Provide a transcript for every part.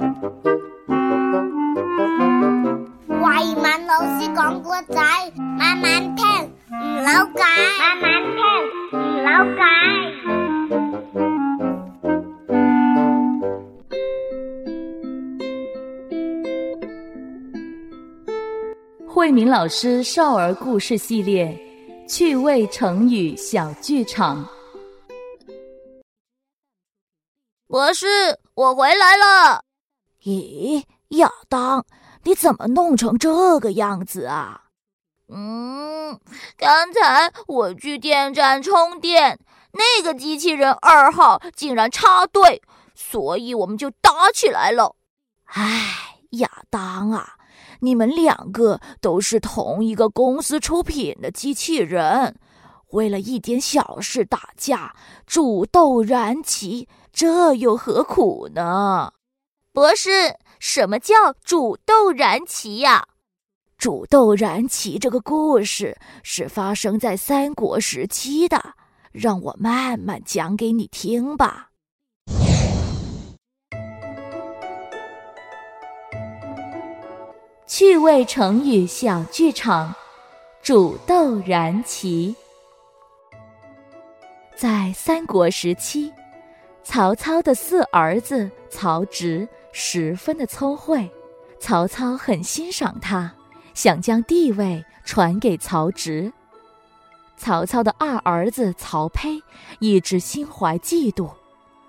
慧敏老师讲故仔，慢慢听，唔扭計，慢慢听，唔扭計。慧敏老师少儿故事系列趣味成语小剧场。博士，我回来了。咦，亚当，你怎么弄成这个样子啊？嗯，刚才我去电站充电，那个机器人二号竟然插队，所以我们就打起来了。唉，亚当啊，你们两个都是同一个公司出品的机器人，为了一点小事打架，煮豆燃起，这又何苦呢？博士，什么叫煮豆燃萁呀？煮豆燃萁这个故事是发生在三国时期的，让我慢慢讲给你听吧。趣味成语小剧场：煮豆燃萁。在三国时期，曹操的四儿子曹植十分的聪慧，曹操很欣赏他，想将地位传给曹植。曹操的二儿子曹丕一直心怀嫉妒。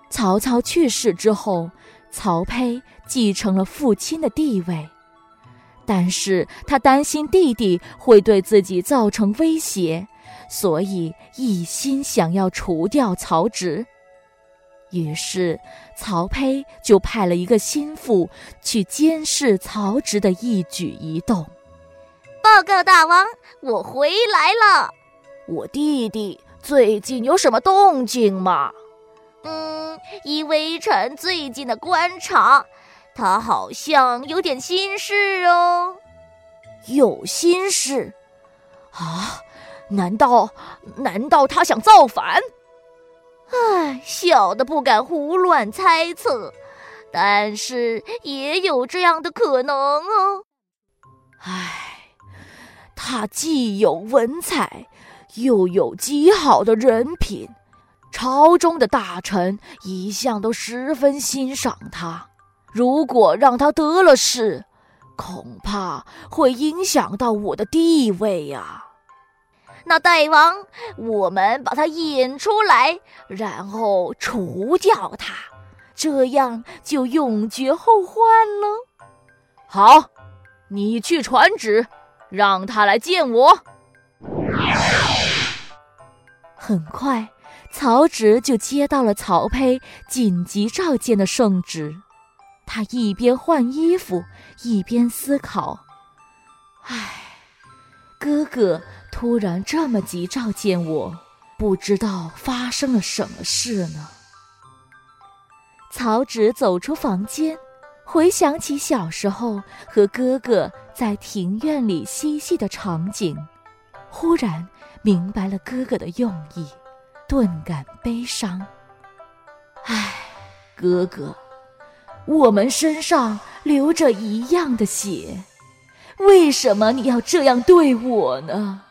曹操去世之后，曹丕继承了父亲的地位。但是他担心弟弟会对自己造成威胁，所以一心想要除掉曹植。于是，曹丕就派了一个心腹去监视曹植的一举一动。报告大王，我回来了。我弟弟最近有什么动静吗？嗯，依微臣最近的观察。他好像有点心事哦，有心事啊？难道难道他想造反？唉，小的不敢胡乱猜测，但是也有这样的可能哦。唉，他既有文采，又有极好的人品，朝中的大臣一向都十分欣赏他。如果让他得了势，恐怕会影响到我的地位呀。那大王，我们把他引出来，然后除掉他，这样就永绝后患了。好，你去传旨，让他来见我。很快，曹植就接到了曹丕紧急召见的圣旨。他一边换衣服，一边思考：“唉，哥哥突然这么急召见我，不知道发生了什么事呢。”曹植走出房间，回想起小时候和哥哥在庭院里嬉戏的场景，忽然明白了哥哥的用意，顿感悲伤。唉，哥哥。我们身上流着一样的血，为什么你要这样对我呢？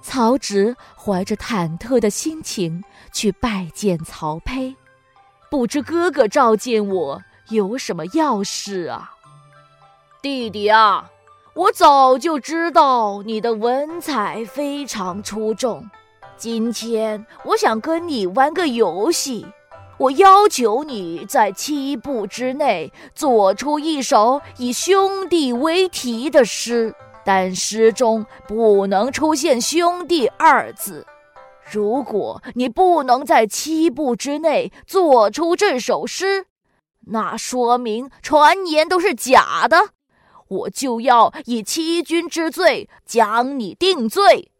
曹植怀着忐忑的心情去拜见曹丕，不知哥哥召见我有什么要事啊？弟弟啊，我早就知道你的文采非常出众，今天我想跟你玩个游戏。我要求你在七步之内做出一首以兄弟为题的诗，但诗中不能出现“兄弟”二字。如果你不能在七步之内做出这首诗，那说明传言都是假的，我就要以欺君之罪将你定罪。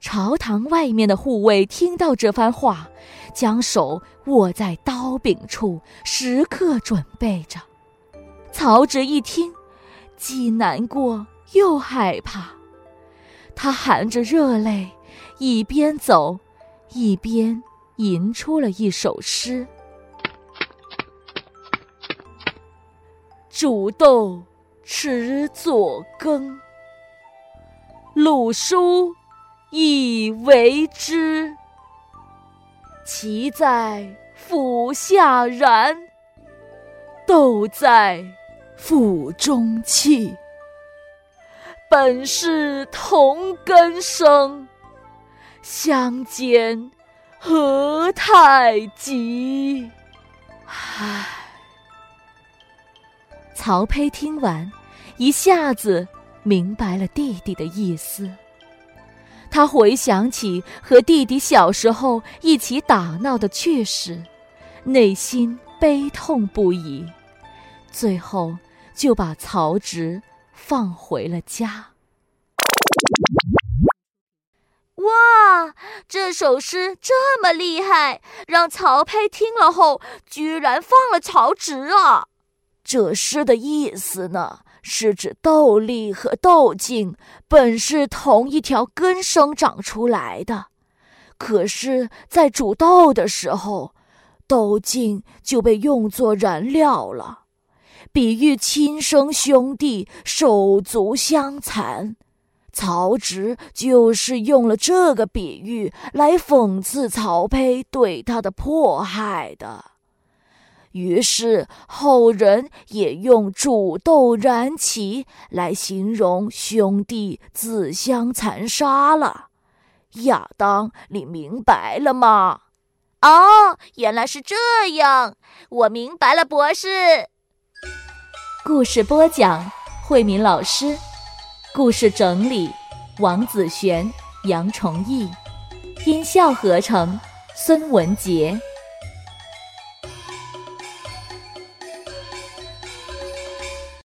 朝堂外面的护卫听到这番话，将手握在刀柄处，时刻准备着。曹植一听，既难过又害怕，他含着热泪，一边走，一边吟出了一首诗：“煮豆持作羹。鲁书以为之，萁在釜下燃，豆在釜中泣。本是同根生，相煎何太急？唉。曹丕听完，一下子。明白了弟弟的意思，他回想起和弟弟小时候一起打闹的趣事，内心悲痛不已，最后就把曹植放回了家。哇，这首诗这么厉害，让曹丕听了后居然放了曹植啊！这诗的意思呢？是指豆粒和豆茎本是同一条根生长出来的，可是，在煮豆的时候，豆茎就被用作燃料了，比喻亲生兄弟手足相残。曹植就是用了这个比喻来讽刺曹丕对他的迫害的。于是后人也用“煮豆燃萁”来形容兄弟自相残杀了。亚当，你明白了吗？哦，原来是这样，我明白了，博士。故事播讲：慧敏老师，故事整理：王子璇、杨崇义，音效合成：孙文杰。